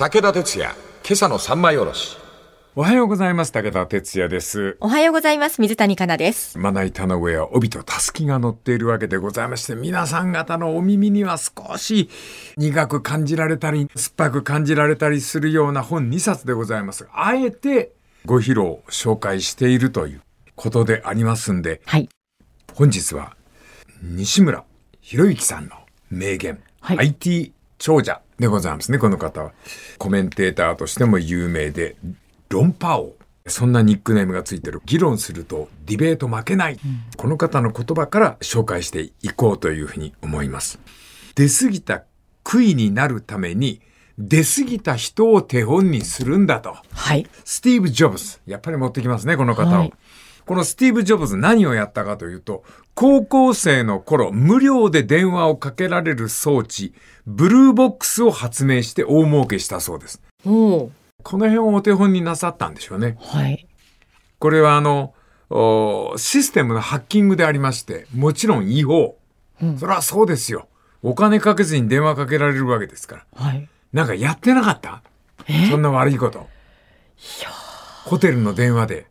武田鉄矢、今朝の三枚おろし。おはようございます。武田哲也です。おはようございます。水谷香奈です。まな板の上は帯とたすきが乗っているわけでございまして、皆さん方のお耳には少し苦く感じられたり、酸っぱく感じられたりするような本2冊でございます。あえてご披露紹介しているということでありますんで、はい。本日は西村博之さんの名言、はい IT 長者でございますね、この方は。コメンテーターとしても有名で、論破王。そんなニックネームがついてる。議論するとディベート負けない。この方の言葉から紹介していこうというふうに思います。出過ぎた悔いになるために、出過ぎた人を手本にするんだと。はい。スティーブ・ジョブズ。やっぱり持ってきますね、この方を。はいこのスティーブ・ジョブズ何をやったかというと、高校生の頃、無料で電話をかけられる装置、ブルーボックスを発明して大儲けしたそうです。この辺をお手本になさったんでしょうね。はい。これはあの、おシステムのハッキングでありまして、もちろん違法。それはそうですよ。お金かけずに電話かけられるわけですから。はい。なんかやってなかった？そんな悪いこと。ホテルの電話で。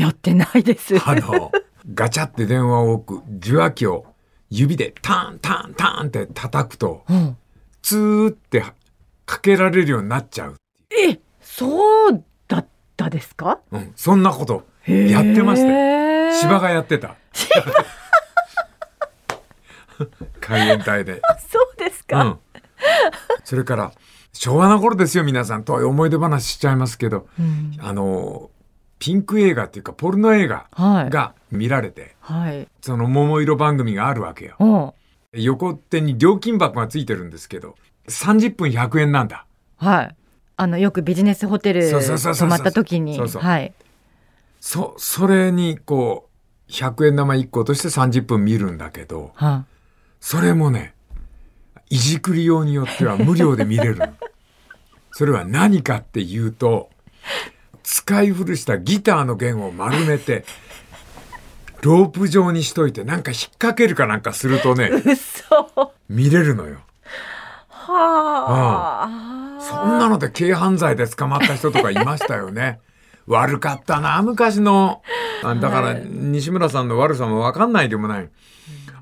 やってないです。あの、ガチャって電話を置く受話器を指でタンタンタンって叩くと、うん。ツーってかけられるようになっちゃう。え、そうだったですか？うん、そんなことやってました千葉がやってた。海援隊で。そうですか、うん。それから、昭和の頃ですよ、皆さん。と思い出話しちゃいますけど、うんあの、ピンク映画っていうか、ポルノ映画はい。が見られて、はい。その桃色番組があるわけよ。お横手に料金箱がついてるんですけど、30分100円なんだ。はい。あの、よくビジネスホテル泊まった時に。そうそうはい。そ、それにこう、100円玉1個として30分見るんだけど、はそれもね、いじくり用によっては無料で見れるの。それは何かっていうと、使い古したギターの弦を丸めて、ロープ状にしといて、なんか引っ掛けるかなんかするとね。見れるのよ。はあ。そんなので軽犯罪で捕まった人とかいましたよね。悪かったな、昔の。あだから、西村さんの悪さもわかんないでもない。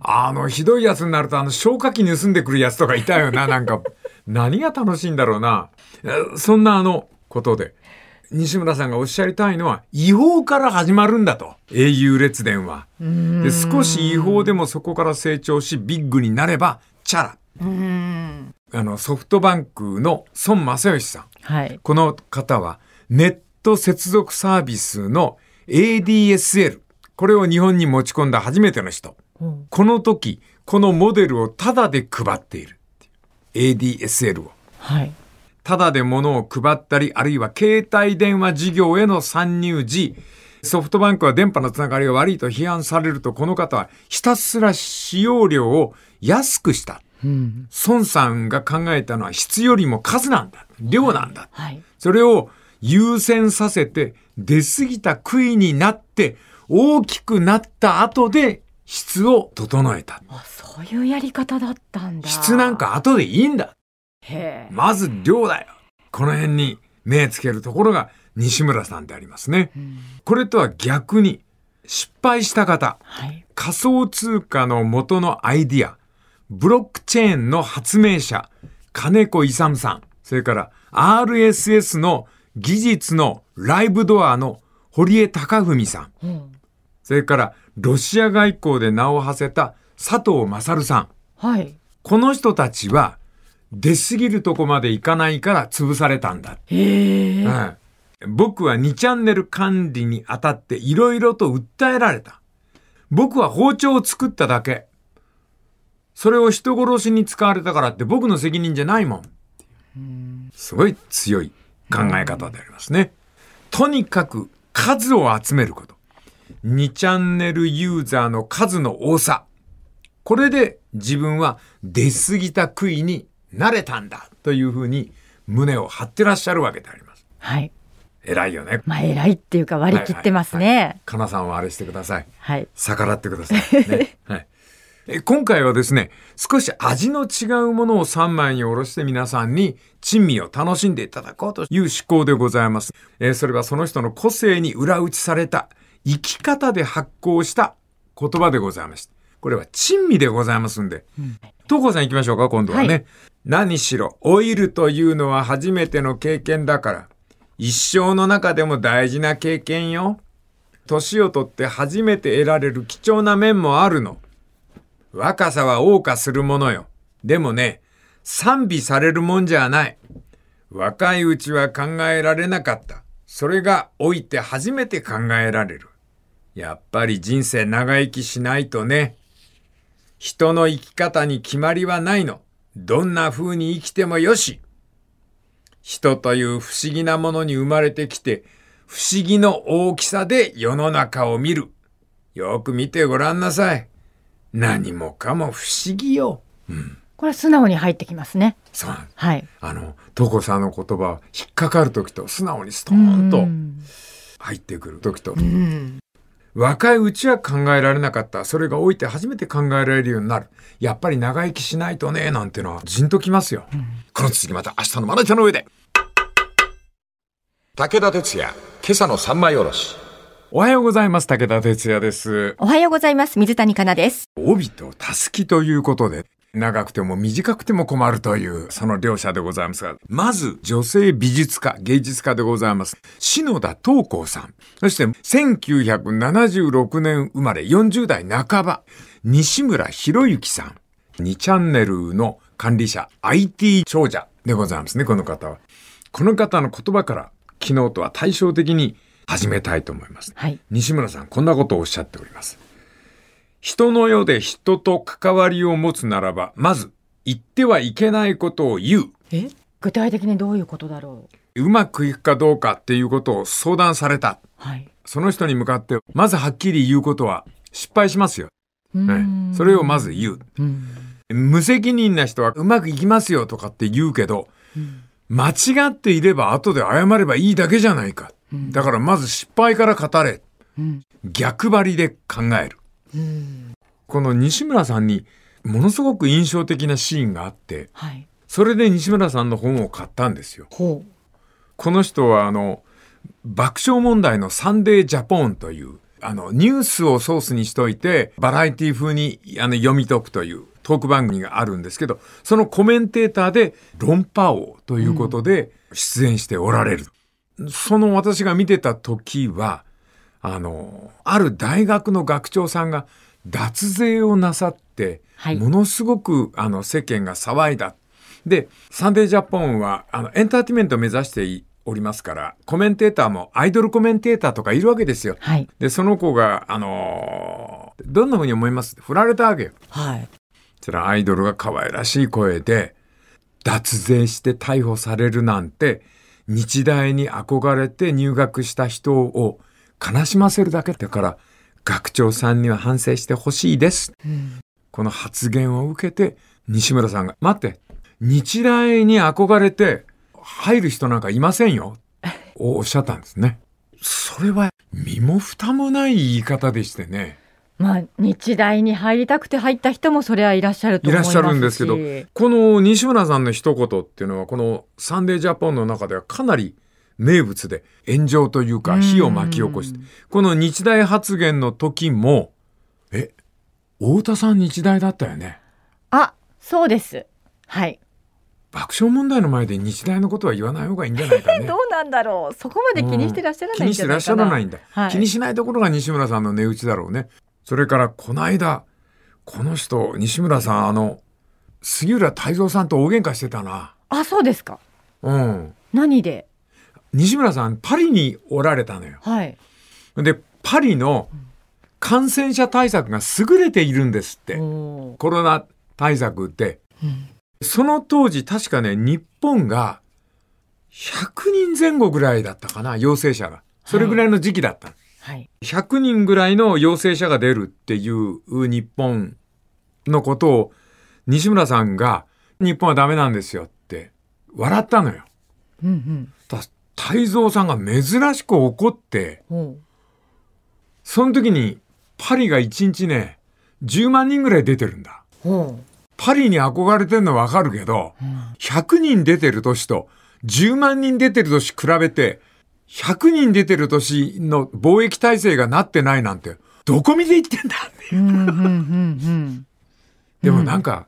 あの、ひどいやつになると、あの、消火器盗んでくるやつとかいたよな、なんか。何が楽しいんだろうな。えそんなあの、ことで。西村さんがおっしゃりたいのは、違法から始まるんだと。au 列伝は。で、少し違法でもそこから成長し、ビッグになれば、チャラ。うん。あの、ソフトバンクの孫正義さん。はい。この方はネット接続サービスの ADSL。これを日本に持ち込んだ初めての人。うんこの時、このモデルをタダで配っている。ADSL を。はい。タダで物を配ったり、あるいは携帯電話事業への参入時、ソフトバンクは電波のつながりが悪いと批判されると、この方はひたすら使用量を安くした。うん。孫さんが考えたのは質よりも数なんだ。量なんだ。はい。それを優先させて、出過ぎた杭になって、大きくなった後で質を整えた。あ、そういうやり方だったんだ。質なん。か後でいいんだ。まず量だよ。この辺に目つけるところが西村さんでありますね。うんこれとは逆に、失敗した方、はい。仮想通貨の元のアイディア、ブロックチェーンの発明者、金子勇さん、それから RSS の技術のライブドアの堀江貴文さん、うん。それからロシア外交で名を馳せた佐藤勝さん。はい。この人たちは出過ぎるとこまでいかないから潰されたんだ。へえ。はい僕は2チャンネル管理にあたっていろいろと訴えられた。僕は包丁を作っただけ。それを人殺しに使われたからって僕の責任じゃないもん。すごい強い考え方でありますね。とにかく数を集めること。2チャンネルユーザーの数の多さ。これで自分は出過ぎた杭になれたんだというふうに胸を張ってらっしゃるわけであります。はい。偉いよね。まあ、偉いっていうか割り切ってますね。かなさんはあれしてください。はい。逆らってください。ね。はい。え今回はですね、少し味の違うものを3枚におろして皆さんに珍味を楽しんでいただこうという思考でございます。えーそれはその人の個性に裏打ちされた生き方で発行した言葉でございました。これは珍味でございますんで。東子さん行きましょうか、今度はね。はい何しろ、老いるというのは初めての経験だから、一生の中でも大事な経験よ。年をとって初めて得られる貴重な面もあるの。若さは謳歌するものよ。でもね、賛美されるもんじゃない。若いうちは考えられなかった。それが老いて初めて考えられる。やっぱり人生長生きしないとね。人の生き方に決まりはないの。どんな風に生きてもよし。人という不思議なものに生まれてきて、不思議の大きさで世の中を見る。よく見てごらんなさい。何もかも不思議よ。これ素直に入ってきますね。そうなんですはい。あの、トコさんの言葉、引っかかる時と、素直にストーンとうん入ってくる時と、うん若いうちは考えられなかった。それが老いて初めて考えられるようになる。やっぱり長生きしないとね、なんてのは、じんときますよ。この続きまた明日のまな板の上で武田鉄矢今朝の三枚おろしおはようございます。武田哲也です。おはようございます。水谷香奈です。帯とたすきということで、長くても短くても困るという、その両者でございますが、まず、女性美術家、芸術家でございます。篠田東光さん。そして、1976年生まれ、40代半ば、西村博之さん。2チャンネルの管理者、IT 長者でございますね、この方は。この方の言葉から、昨日とは対照的に始めたいと思います。はい。西村さん、こんなことをおっしゃっております。人の世で人と関わりを持つならば、まず、言ってはいけないことを言う。え？具体的にどういうことだろう？うまくいくかどうかっていうことを相談された。はい。その人に向かって、まずはっきり言うことは失敗しますよ。うねんそれをまず言う。うん無責任な人はうまくいきますよとかって言うけど、間違っていれば後で謝ればいいだけじゃないか。だからまず失敗から語れ。うん逆張りで考える。うんこの西村さんにものすごく印象的なシーンがあって、はい。それで西村さんの本を買ったんですよ。ほこの人はあの、爆笑問題のサンデージャポンという、あの、ニュースをソースにしといて、バラエティ風にあの読み解くというトーク番組があるんですけど、そのコメンテーターで論破王ということで出演しておられる。その私が見てた時は、あの、ある大学の学長さんが脱税をなさって、はいものすごくあの世間が騒いだ。で、サンデージャポンはあのエンターテイメントを目指しておりますから、コメンテーターもアイドルコメンテーターとかいるわけですよ。う。はい。で、その子が、あのーどんな風に思います？振られたわけよ。はい。それはアイドルが可愛らしい声で、脱税して逮捕されるなんて、日大に憧れて入学した人を悲しませるだけだから、学長さんには反省してほしいです。この発言を受けて、西村さんが、待って、日大に憧れて入る人なんかいませんよ。おおっしゃったんですね。それは身も蓋もない言い方でしてね。まあ、日大に入りたくて入った人もそれはいらっしゃると思いますしいらっしゃるんですけど、この西村さんの一言っていうのは、このサンデージャポンの中ではかなり名物で炎上というか火を巻き起こして、この日大発言の時も、え、太田さん日大だったよね？あ、そうです。はい。爆笑問題の前で日大のことは言わない方がいいんじゃないかね ど。うなんだろう。そこまで気にしてらっしゃら気ないんにしてらっしゃ。らないんだ、はい気にしないところが西村さんの値打ちだろうね。それから、この間、この人、西村さん、あの、杉浦太蔵さんと大喧嘩してたな。あ、そうですか。うん。何で？西村さん、パリにおられたのよ。はい。で、パリの感染者対策が優れているんですって。コロナ対策って。その当時、確かね、日本が100人前後ぐらいだったかな、陽性者が。それぐらいの時期だった。はい。100人ぐらいの陽性者が出るっていう日本のことを西村さんが日本はダメなんですよって笑ったのよ。うんうん。だ太蔵さんが珍しく怒って、おうその時にパリが一日ね、10万人ぐらい出てるんだ。ほパリに憧れてんのわかるけど、100人出てる年と10万人出てる年比べて、100人出てる年の貿易体制がなってないなんて、どこ見て言ってんだう。うんうんうんうん。でもなんか、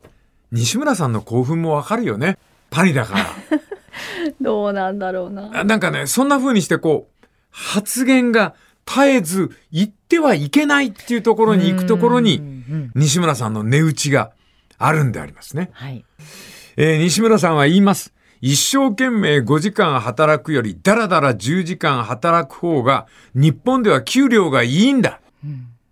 西村さんの興奮もわかるよね。パリだから。どうなんだろうな。あなんかね、そんな風にしてこう、発言が絶えず言ってはいけないっていうところに行くところうんに、うん西村さんの値打ちがあるんでありますね。はい。えー西村さんは言います。一生懸命5時間働くより、だらだら10時間働く方が、日本では給料がいいんだ。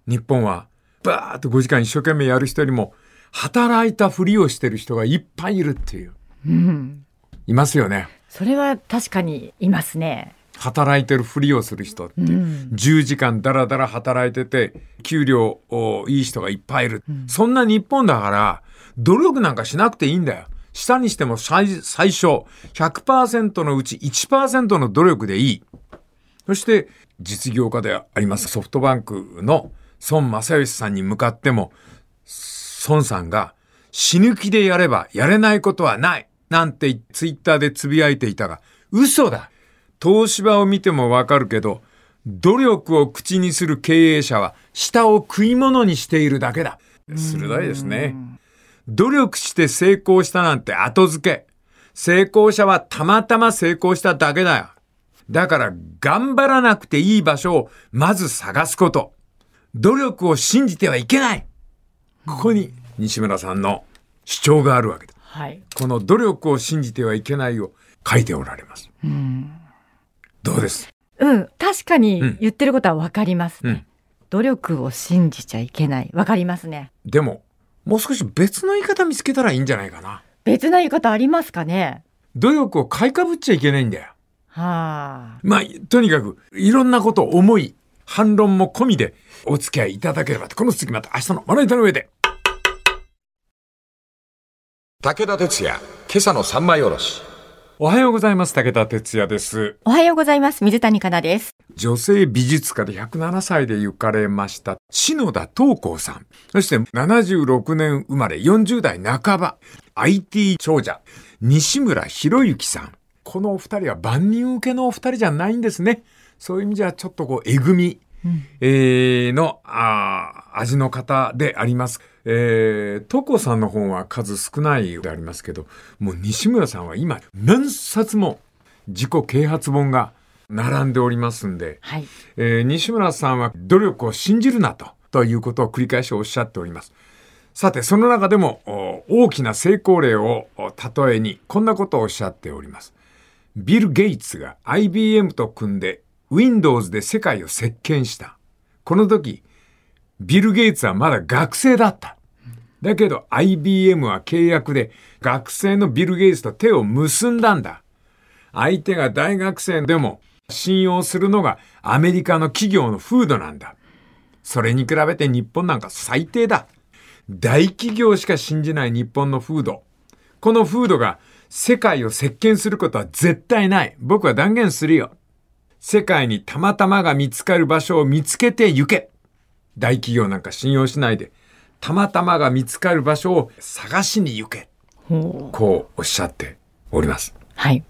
日本は、バーっと5時間一生懸命やる人よりも、働いたふりをしてる人がいっぱいいるっていう。うん。いますよね。それは確かにいますね。働いてるふりをする人って、うん10時間だらだら働いてて、給料をいい人がいっぱいいる。そんな日本だから、努力なんかしなくていいんだよ。下にしても最最小100%のうち1%の努力でいい。そして、実業家でありますソフトバンクの孫正義さんに向かっても、孫さんが死ぬ気でやればやれないことはないなんてツイッターでつぶやいていたが、嘘だ東芝を見てもわかるけど、努力を口にする経営者は舌を食い物にしているだけだ。鋭いですね。努力して成功したなんて後付け。成功者はたまたま成功しただけだよ。だから頑張らなくていい場所をまず探すこと。努力を信じてはいけない。ここに西村さんの主張があるわけだ。はい。この努力を信じてはいけないを書いておられます。どうです？うん。確かにうん言ってることはわかりますね。うん努力を信じちゃいけない。わかりますね。でも、もう少し別の言い方見つけたらいいんじゃないかな。別な言い方ありますかね努力を買いかぶっちゃいけないんだよ。はあ。まあ、とにかく、いろんなことを思い、反論も込みでお付き合いいただければと。この続きまた明日のまな板の上で。武田鉄矢、今朝の三枚おろし。おはようございます。武田哲也です。おはようございます。水谷香奈です。女性美術家で107歳で行かれました、篠田東光さん。そして76年生まれ40代半ば、IT 長者、西村博之さん。このお二人は万人受けのお二人じゃないんですね。そういう意味じゃちょっとこう、えぐみ、えーの、あー味の方であります。えー、トコさんの本は数少ないでありますけど、もう西村さんは今何冊も自己啓発本が並んでおりますんで、はい。えー西村さんは努力を信じるなと、ということを繰り返しおっしゃっております。さて、その中でもお大きな成功例をお例えに、こんなことをおっしゃっております。ビル・ゲイツが IBM と組んで Windows で世界を席巻した。この時、ビル・ゲイツはまだ学生だった。だけど IBM は契約で学生のビル・ゲイツと手を結んだんだ。相手が大学生でも信用するのがアメリカの企業の風土なんだ。それに比べて日本なんか最低だ。大企業しか信じない日本の風土。この風土が世界を席巻することは絶対ない。僕は断言するよ。世界にたまたまが見つかる場所を見つけて行け。大企業なんか信用しないで、たまたまが見つかる場所を探しに行け。こうおっしゃっております。はい。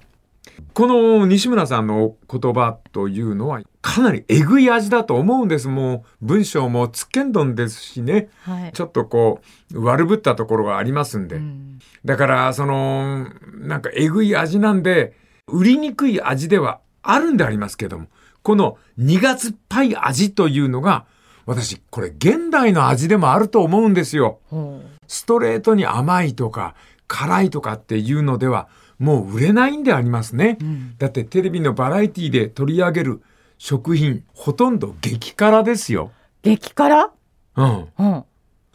この西村さんの言葉というのはかなりえぐい味だと思うんです。もう文章もつっけんどんですしね。はい。ちょっとこう悪ぶったところがありますんで。うんだからそのなんかえぐい味なんで売りにくい味ではあるんでありますけどもこの苦酸っぱい味というのが私これ現代の味でもあると思うんですよ。ほストレートに甘いとか辛いとかっていうのではもう売れないんでありますね。んだってテレビのバラエティで取り上げる食品ほとんど激辛ですよ。う激辛？うん。うん。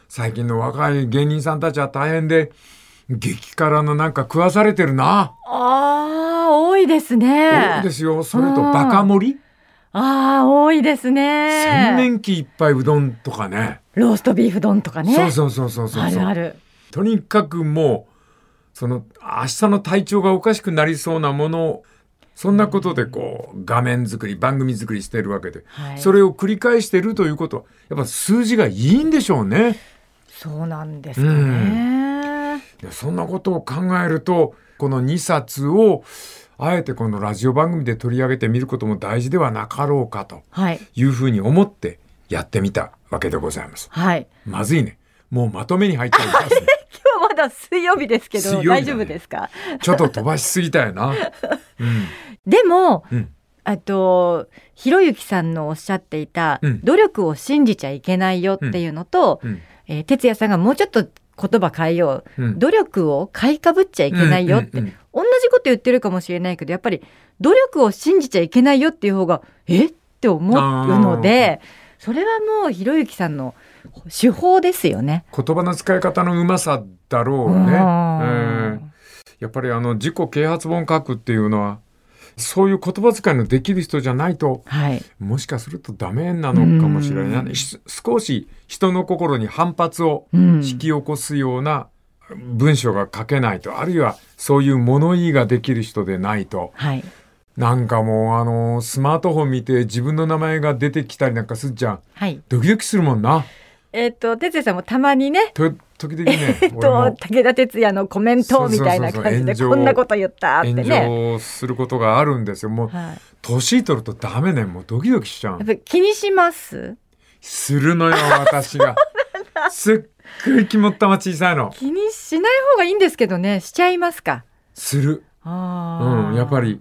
最近の若い芸人さんたちは大変で激辛のなんか食わされてるな。ああ、多いですね。多いですよ。それとバカ盛り？ああ、多いです洗ね。面器いっぱいうどんとかね。ローストビーフ丼とかね。そうそうそうそうそう。あるある。とにかくもう、その、明日の体調がおかしくなりそうなものを、そんなことでこう、画面作り、番組作りしてるわけで、はいそれを繰り返してるということは、やっぱ数字がいいんでしょうね。そうなんですかね。でそんなことを考えるとこの2冊をあえてこのラジオ番組で取り上げてみることも大事ではなかろうかとはい。いうふうに思ってやってみたわけでございます。はい。まずいね。もうまとめに入っておりますね。今日まだ水曜日ですけど、ね大丈夫ですか？ちょっと飛ばしすぎたよな。うん。でも、うんあと、ひろゆきさんのおっしゃっていた、うん努力を信じちゃいけないよっていうのと、うん。えー哲也さんがもうちょっと言葉変えよう。うん。努力を買いかぶっちゃいけないよって、うんうんうん同じこと言ってるかもしれないけど、やっぱり努力を信じちゃいけないよっていう方が、え？って思うので、それはもうひろゆきさんの手法ですよね。言葉の使い方のうまさだろうね。うんうんやっぱりあの自己啓発本書くっていうのはそういう言葉遣いのできる人じゃないとはい。もしかするとダメなのかもしれない、少し人の心に反発をうん。引き起こすような文章が書けないと、あるいはそういう物言いができる人でないとはい。なんかもうあのスマートフォン見て自分の名前が出てきたりなんかすっちゃんはい。ドキドキするもんな。えっ、と、哲也さんもたまにね、と時々ね、えっと、武田鉄矢のコメントみたいな感じで、こんなこと言ったって炎ね。上することがあるんですよ。もうはい。年取るとダメねもうドキドキしちゃうやっぱり気にしますするのよ私がすっごい肝っ玉小さいの。気にしない方がいいんですけどね、しちゃいますか。する。あうんやっぱり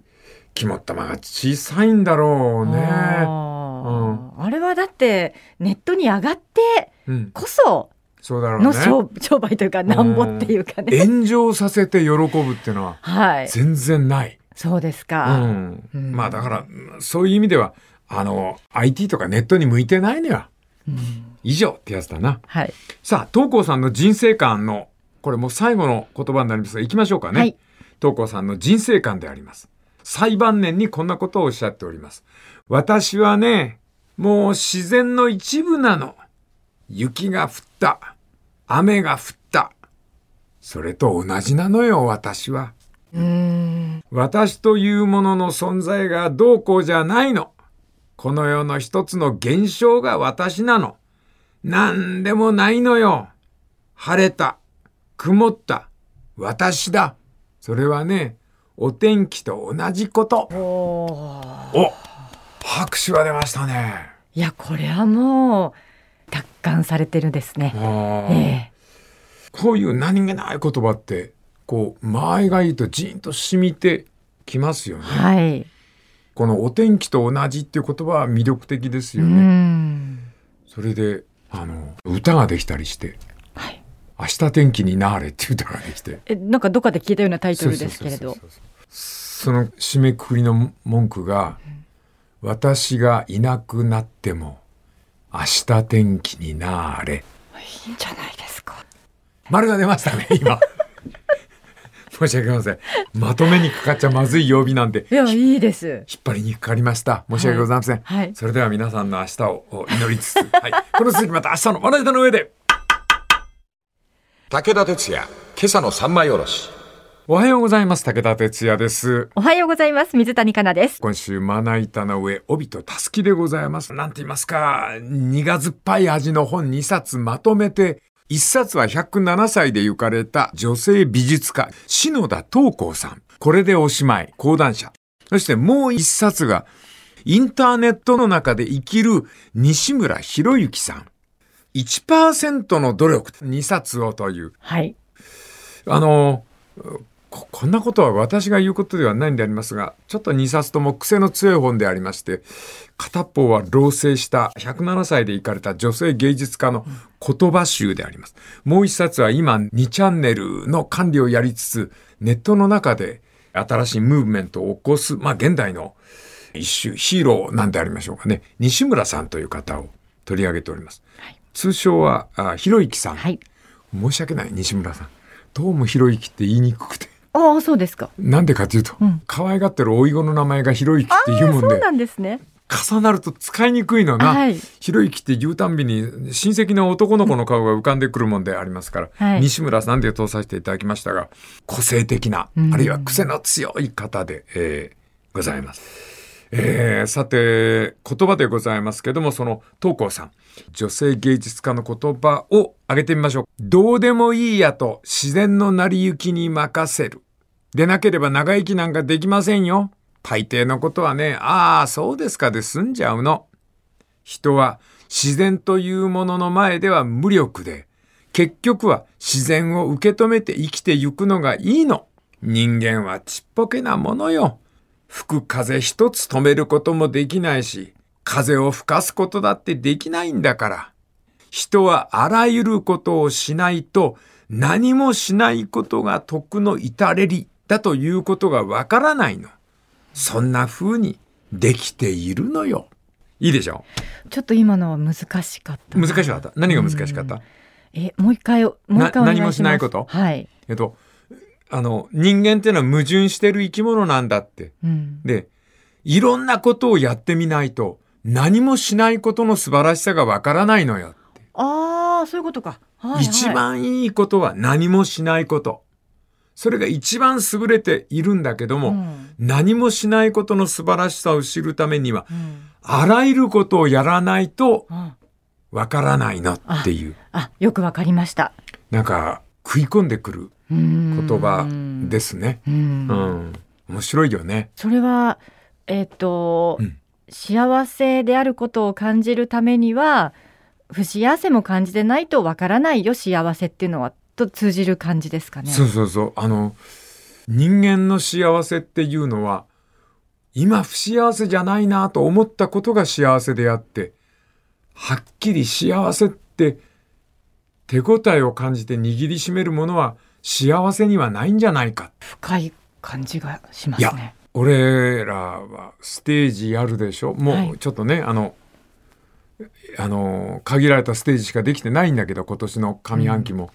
肝っ玉が小さいんだろうね。あー。あれはだってネットに上がってうん。こそそうだろうね。の商,、商売というかなんぼっていうかね。炎上させて喜ぶっていうのははい。全然ない、そうですうか。ん。うん。まあだからそういう意味ではあの IT とかネットに向いてないのよ。うん以上ってやつだなはい。さあ、東光さんの人生観の、これもう最後の言葉になりますが、行きましょうかね。はい東光さんの人生観であります。最晩年にこんなことをおっしゃっております。私はね、もう自然の一部なの。雪が降った。雨が降った。それと同じなのよ、私は。うーん。私というものの存在がどうこうじゃないの。この世の一つの現象が私なの。なんでもないのよ。晴れた。曇った。私だ。それはね、お天気と同じこと。お拍手が出ましたね。いやこれはもう達観されてるんですね。あーえこういう何気ない言葉って、こう、間合いがいいとジーンと染みてきますよえね。はい。このお天気と同じっていう言葉は魅力的ですうよね。ん。それで、あの、歌ができたりして、はい。明日天気になれっていう歌ができて。えなんかどっかで聞いたようなタイトルですけれどその締めくくりの文句が、私がいなくなっても、明日天気になれ。いいんじゃないですか。丸が出ましたね、今。申し訳ございません。まとめにかかっちゃまずい曜日なんで、いやいいです。引っ張りにかかりました。申し訳ございません。はい。それでは皆さんの明日をお祈りつつ、はい、この続きまた明日のまな板の上で。武田鉄矢、今朝の三枚おろし。おはようございます。武田哲也です。おはようございます。水谷香奈です。今週まな板の上帯とたすきでございますなんて言いますか苦酸っぱい味の本2冊まとめて1冊は107歳で行かれた女性美術家篠田東光さん。これでおしまい。講談社。そしてもう1冊がインターネットの中で生きる西村博之さん。1%の努力2冊をという。はい。あの、ここんなことは私が言うことではないんでありますが、ちょっと2冊とも癖の強い本でありまして、片方は老成した107歳で行かれた女性芸術家の言葉集であります。もう1冊は今2チャンネルの管理をやりつつ、ネットの中で新しいムーブメントを起こす、まあ現代の一種ヒーローなんでありましょうかね。西村さんという方を取り上げております。通称は、あひろゆきさん。はい。申し訳ない西村さんどうもひろゆきって言いにくくてああ、そうですか。なんでかというと、うん可愛がってる甥い子の名前がひろゆきって言うもんでそうなんですね。重なると使いにくいのが、はいひろゆきって言うたんびに親戚の男の子の顔が浮かんでくるもんでありますから、はい西村さんで通させていただきましたが個性的な、うんあるいは癖の強い方で、えーございます。えー、さて、言葉でございますけども、その、東光さん。女性芸術家の言葉を挙げてみましょう。どうでもいいやと自然の成り行きに任せる。でなければ長生きなんかできませんよ。大抵のことはね、ああ、そうですかで済んじゃうの。人は自然というものの前では無力で、結局は自然を受け止めて生きてゆくのがいいの。人間はちっぽけなものよ。吹く風一つ止めることもできないし、風を吹かすことだってできないんだから。人はあらゆることをしないと何もしないことが徳の至れりだということがわからないの。そんな風にできているのよ。いいでしょ？ちょっと今のは難しかったな。難しかった？何が難しかった、え、もう一回、もう一回お願いします。何もしないこと？はい。えっと、あの、人間っていうのは矛盾してる生き物なんだって。うん。で、いろんなことをやってみないと、何もしないことの素晴らしさがわからないのよ。ああ、そういうことか。はい、はい。一番いいことは何もしないこと。それが一番優れているんだけども、うん何もしないことの素晴らしさを知るためには、うんあらゆることをやらないとあわからないのっていう、あ、よくわかりました。なんか食い込んでくる言言葉ですね。うんうん。面白いよね。それは、えっ、と、うん幸せであることを感じるためには、不幸せも感じてないとわからないよ、幸せっていうのは、と通じる感じですかね。そうそうそう。あの、人間の幸せっていうのは、今不幸せじゃないなと思ったことが幸せであって、はっきり幸せって手応えを感じて握りしめるものは幸せにはないんじゃないか。深い感じがしまいやすね。俺らはステージやるでしょもはいうちょっとね、あの、あの、限られたステージしかできてないんだけど、今年の上半期も。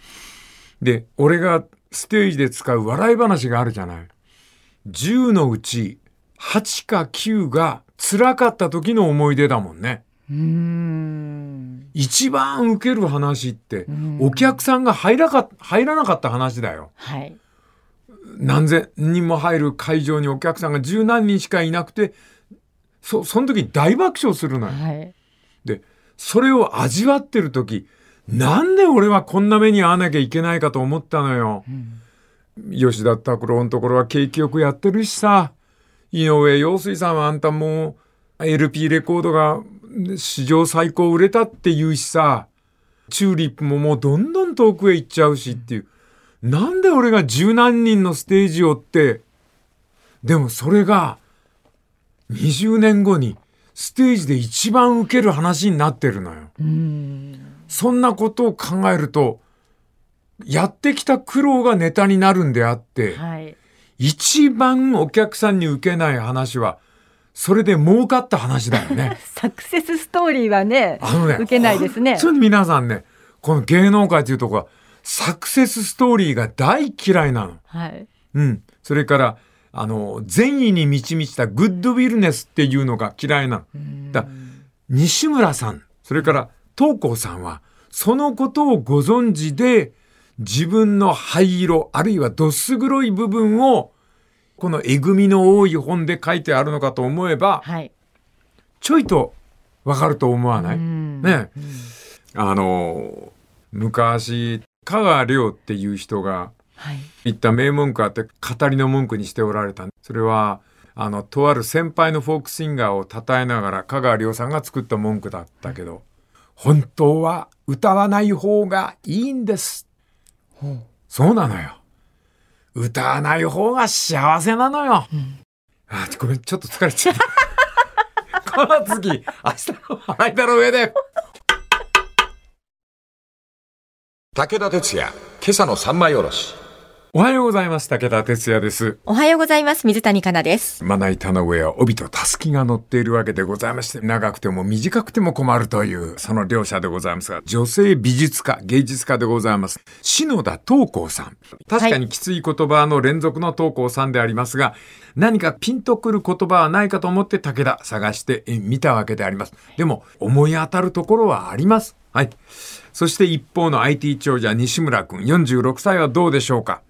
で、俺がステージで使う笑い話があるじゃない。10のうち8か9が辛かった時の思い出だもんね。ん。一番受ける話ってん、お客さんが入らか入らなかった話だよ。はい。何千人も入る会場にお客さんが十何人しかいなくて、そ、その時に大爆笑するのよ。はい。で、それを味わってる時、なんで俺はこんな目に遭わなきゃいけないかと思ったのよ。吉田拓郎のところは景気よくやってるしさ、井上陽水さんはあんたも LP レコードが史上最高売れたって言うしさ、チューリップももうどんどん遠くへ行っちゃうしっていう。なんで俺が十何人のステージをって、でもそれが20年後にステージで一番受ける話になってるのよ。うん。そんなことを考えると、やってきた苦労がネタになるんであって、はい。一番お客さんに受けない話は、それで儲かった話だよね。サクセスストーリーはね、あのね、受けないですね。本当に皆さんね、この芸能界というところは、サクセスストーリーが大嫌いなの。はい。うん。それから、あの、善意に満ち満ちたグッドウィルネスっていうのが嫌いなの。だ西村さん、それから東光さんは、そのことをご存知で、自分の灰色、あるいはどす黒い部分を、このえぐみの多い本で書いてあるのかと思えば、はい。ちょいとわかると思わない？うんねえあの、昔、香川亮っていう人がはい。言った名文句あって語りの文句にしておられた。それは、あの、とある先輩のフォークシンガーを称えながら香川亮さんが作った文句だったけど、本当は歌わない方がいいんです。そうなのよ。歌わない方が幸せなのよ。あ、ごめん、ちょっと疲れちゃった。この次、明日の笑いだろ上で。武田鉄矢、今朝の三枚おろし。おはようございます。武田哲也です。おはようございます。水谷香奈です。まな板の上は帯とたすきが乗っているわけでございまして、長くても短くても困るという、その両者でございますが、女性美術家、芸術家でございます。篠田東光さん。確かにきつい言葉の連続の東光さんでありますが、何かピンとくる言葉はないかと思って武田探してえ見たわけであります。でも、思い当たるところはあります。はい。そして一方の IT 長者西村くん、46歳はどうでしょうか？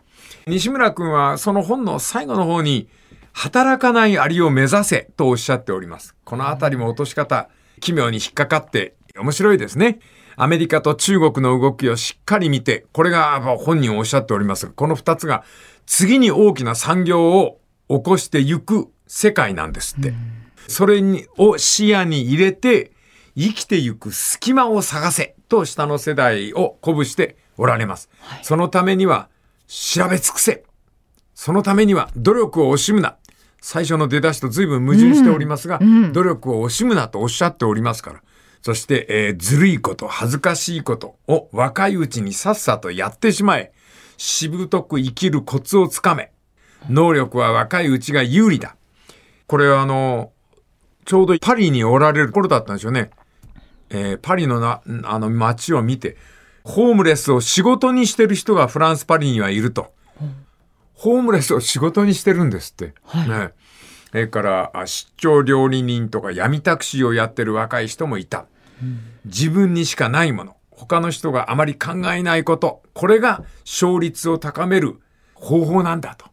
西村くんはその本の最後の方に、働かないアリを目指せとおっしゃっております。このあたりも落とし方、奇妙に引っかかって面白いですね。アメリカと中国の動きをしっかり見て、これが本人おっしゃっておりますが、この二つが次に大きな産業を起こしていく世界なんですって。それにを視野に入れて、生きていく隙間を探せと下の世代を鼓舞しておられます。はいそのためには調べ尽くせ。そのためには努力を惜しむな。最初の出だしと随分矛盾しておりますが、うん努力を惜しむなとおっしゃっておりますから。そして、えーずるいこと、恥ずかしいことを若いうちにさっさとやってしまえ。しぶとく生きるコツをつかめ。能力は若いうちが有利だ。これはあの、ちょうどパリにおられる頃だったんですよね。えーパリのな、あの街を見て、ホームレスを仕事にしてる人がフランス・パリにはいると。ホームレスを仕事にしてるんですって。はいね。それから、あ出張料理人とか闇タクシーをやってる若い人もいた。自分にしかないもの。他の人があまり考えないこと。これが勝率を高める方法なんだと。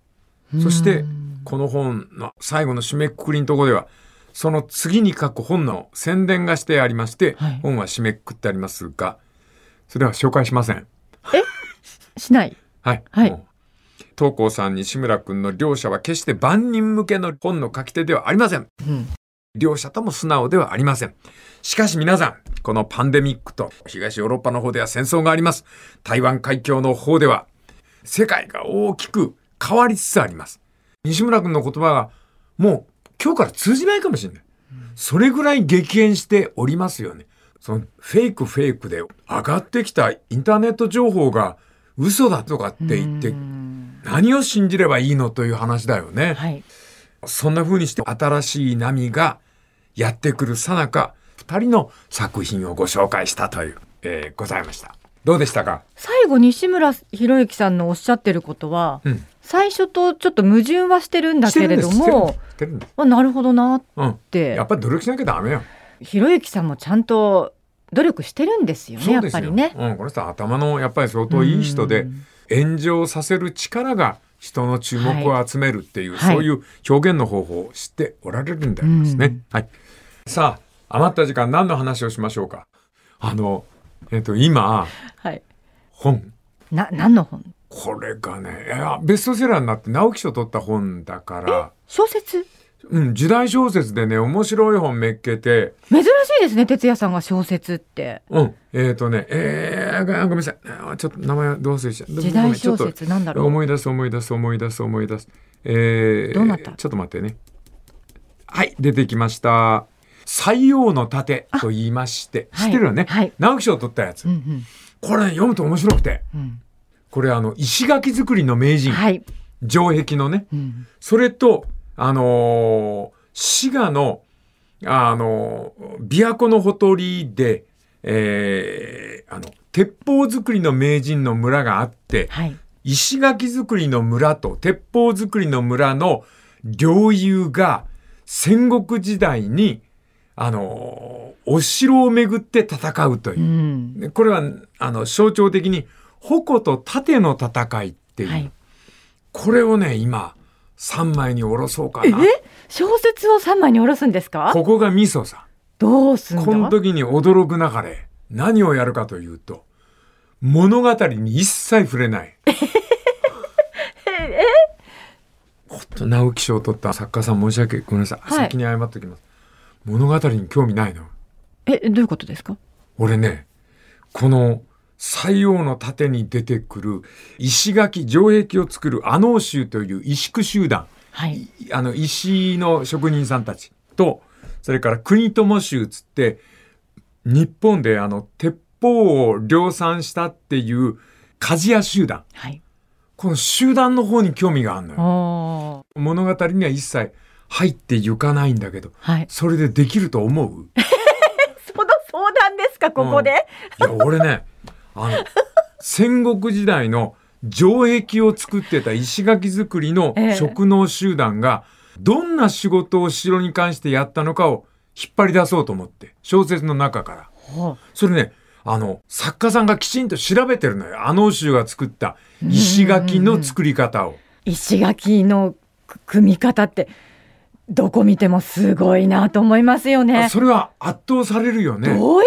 そして、この本の最後の締めくくりのところでは、その次に書く本の宣伝がしてありまして、はい本は締めくくってありますが、それは紹介しません。しない？はい。はい東光さん、西村君の両者は決して万人向けの本の書き手ではありません。うん。両者とも素直ではありません。しかし皆さん、このパンデミックと東ヨーロッパの方では戦争があります。台湾海峡の方では世界が大きく変わりつつあります。西村君の言葉がもう今日から通じないかもしれない。それぐらい激変しておりますよね。そのフェイクフェイクで上がってきたインターネット情報が嘘だとかって言って何を信じればいいのという話だよね。はい。そんな風にして新しい波がやってくるさなか、二人の作品をご紹介したという、えーございました。どうでしたか？最後西村博之さんのおっしゃってることは、うん。最初とちょっと矛盾はしてるんだけれども。あなるほどなっうん。てやっぱり努力しなきゃダメよ。博之さんもちゃんと努力してるんですよねやっぱりね。うん。この人は頭のやっぱり相当いい人でうん、炎上させる力が人の注目を集めるっていう、はいそういう表現の方法を知っておられるんでありますね。うんはい。さあ、余った時間何の話をしましょうか？あの、えっ、と、今、はい。本。な何の本？これがね、いやベストセラーになって直木賞取った本だから、小説？うん、時代小説でね、面白い本めっけて、珍しいですね哲也さんが小説って。うん、えっ、ー、とね、えー、ごごめんなさい。あちょっと名前どう忘れち。時代小説なんだろう。と思い出す思い出す思い出す思い出す。えー、どうなった？ちょっと待ってね。はい、出てきました。採用の盾と言いまして、知ってるよね、はいはい直木賞取ったやつ。うんうんこれ、ね、読むと面白くて、うん。これあの、石垣作りの名人、はい。城壁のね、うん。それと、あのー滋賀の、あのー琵琶湖のほとりで、えーあの、鉄砲作りの名人の村があって、はい。石垣作りの村と鉄砲作りの村の領有が戦国時代に、あのーお城をめぐって戦うというう。ん。でこれは、あの、象徴的に、矛と盾の戦いっていう。はい。これをね、今、3枚に下ろそうかえな。小説を三枚に下ろすんですか？ここがミソさどうすんん。だ？この時に驚くなかれ。何をやるかというと、物語に一切触れない。ほんと直木賞を取った作家さん申し訳ごめんなさい。はい先に謝っておきます。物語に興味ないの。えどういうことですか？俺ね、この西洋の盾に出てくる石垣城壁を作る阿能衆という石工集団。はい。いあの石の職人さんたちとそれから国友衆つって日本であの鉄砲を量産したっていう鍛冶屋集団はい。この集団の方に興味があるのよ物語には一切入っていかないんだけどはい。それでできると思う？その相談ですかここで？いや俺ねあの戦国時代の城壁を作ってた石垣作りのええ職能集団がどんな仕事を城に関してやったのかを引っ張り出そうと思って小説の中からほそれねあの作家さんがきちんと調べてるのよあの州が作った石垣の作り方を。う石垣の組み方ってどこ見てもすごいなと思いますよね。それは圧倒されるよね。どうや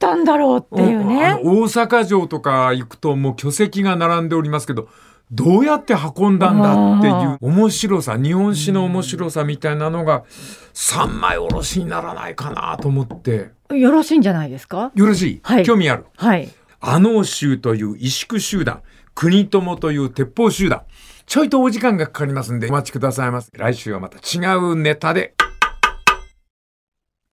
ったんだろうっていうね。大阪城とか行くともう巨石が並んでおりますけど、どうやって運んだんだっていう面白さ、日本史の面白さみたいなのが三枚おろしにならないかなと思って。よろしいんじゃないですか？よろしい、はい興味ある。はい。阿能州という萎縮集団、国友という鉄砲集団。ちょいとお時間がかかりますんでお待ちくださいませ。来週はまた違うネタで